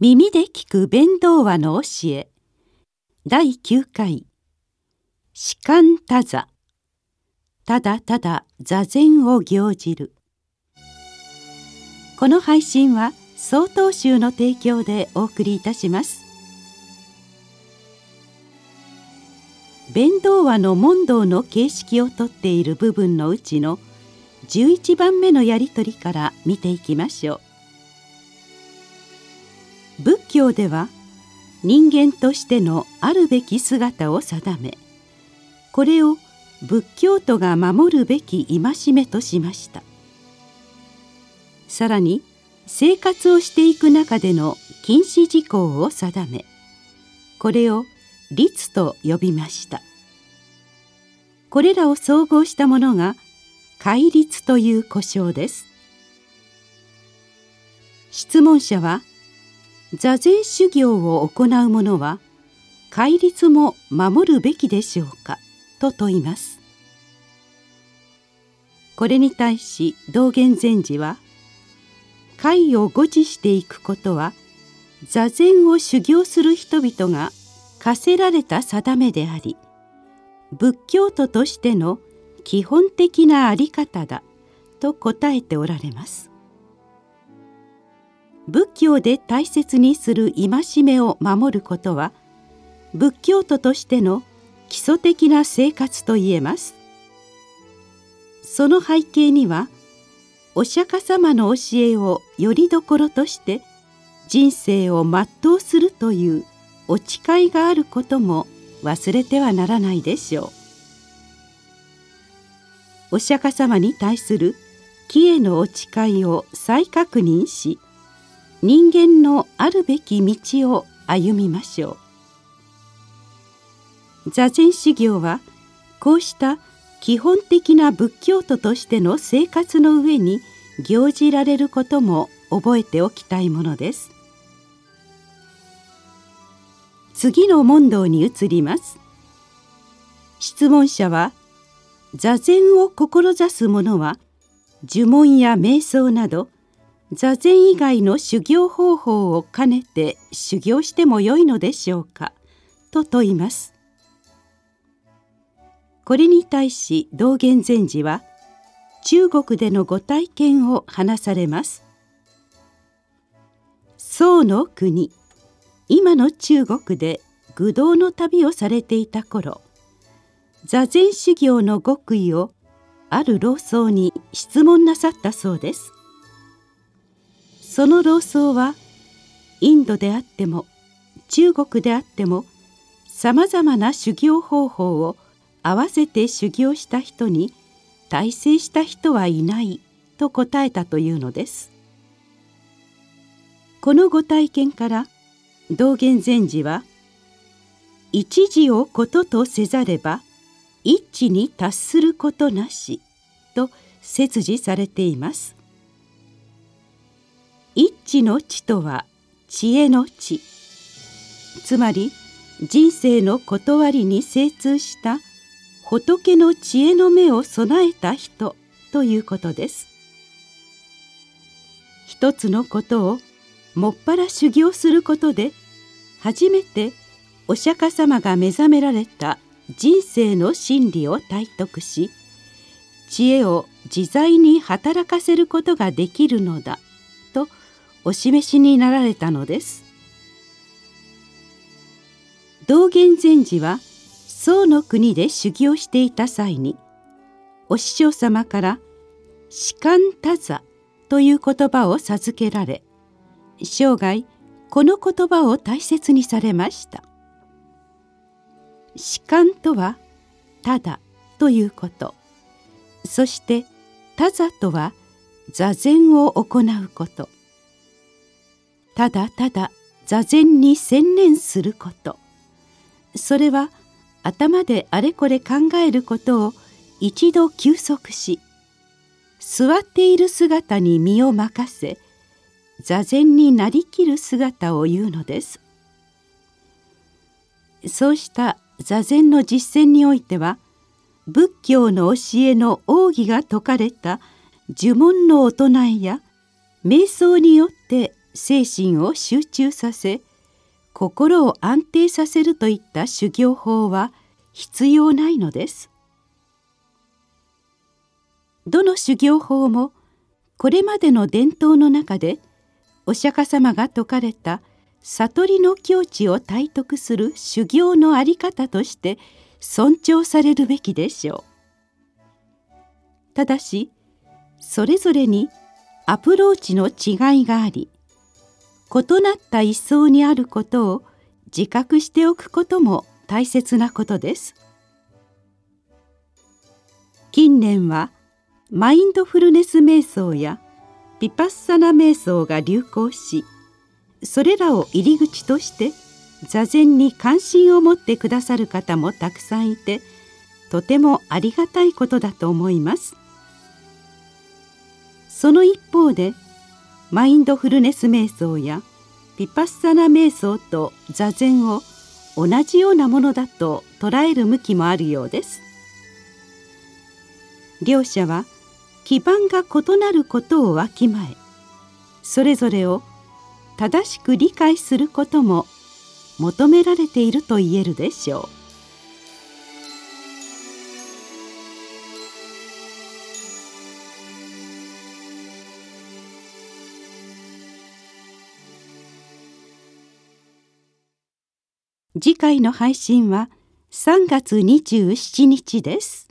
耳で聞く弁道話の教え。第9回。士官多座。ただただ座禅を行じる。この配信は曹洞宗の提供でお送りいたします。弁道話の問答の形式をとっている部分のうちの11番目のやり取りから見ていきましょう。教では人間としてのあるべき姿を定めこれを仏教徒が守るべき戒めとしました。さらに生活をしていく中での禁止事項を定めこれを律と呼びました。これらを総合したものが戒律という呼称です。質問者は座禅修行を行う者は戒律も守るべきでしょうかと問います。これに対し道元禅師は戒を護持していくことは座禅を修行する人々が課せられた定めであり仏教徒としての基本的なあり方だと答えておられます。仏教で大切にする戒めを守ることは仏教徒としての基礎的な生活といえます。その背景にはお釈迦様の教えをよりどころとして人生を全うするというお誓いがあることも忘れてはならないでしょう。お釈迦様に対する木へのお誓いを再確認し人間のあるべき道を歩みましょう。座禅修行はこうした基本的な仏教徒としての生活の上に行じられることも覚えておきたいものです。次の問答に移ります。質問者は座禅を志す者は呪文や瞑想など座禅以外の修行方法を兼ねて修行してもよいのでしょうか？と問います。これに対し道元禅師は中国でのご体験を話されます。宋の国今の中国で愚道の旅をされていた頃座禅修行の極意をある老僧に質問なさったそうです。その老僧はインドであっても中国であってもさまざまな修行方法を合わせて修行した人に大成した人はいないと答えたというのです。このご体験から道元禅師は「一時をこととせざれば一致に達することなし」と説示されています。一知の知とは知恵の知つまり人生の断りに精通した仏の知恵の目を備えた人ということです。一つのことをもっぱら修行することで初めてお釈迦様が目覚められた人生の真理を体得し知恵を自在に働かせることができるのだ。お示しになられたのです。道元禅師は宋の国で修行していた際にお師匠様から「士官多座」という言葉を授けられ生涯この言葉を大切にされました。士官とはただということ。そして多座とは座禅を行うこと。ただただ座禅に専念すること。それは頭であれこれ考えることを一度休息し座っている姿に身を任せ座禅になりきる姿を言うのです。そうした座禅の実践においては仏教の教えの奥義が説かれた呪文の行いや瞑想によって精神を集中させ心を安定させるといった修行法は必要ないのです。どの修行法もこれまでの伝統の中でお釈迦様が説かれた悟りの境地を体得する修行の在り方として尊重されるべきでしょう。ただしそれぞれにアプローチの違いがあり異なった一層にあることを自覚しておくことも大切なことです。近年はマインドフルネス瞑想やピパッサナ瞑想が流行しそれらを入り口として座禅に関心を持ってくださる方もたくさんいてとてもありがたいことだと思います。その一方でマインドフルネス瞑想やピパッサナ瞑想と座禅を同じようなものだと捉える向きもあるようです両者は基盤が異なることをわきまえそれぞれを正しく理解することも求められていると言えるでしょう。次回の配信は3月27日です。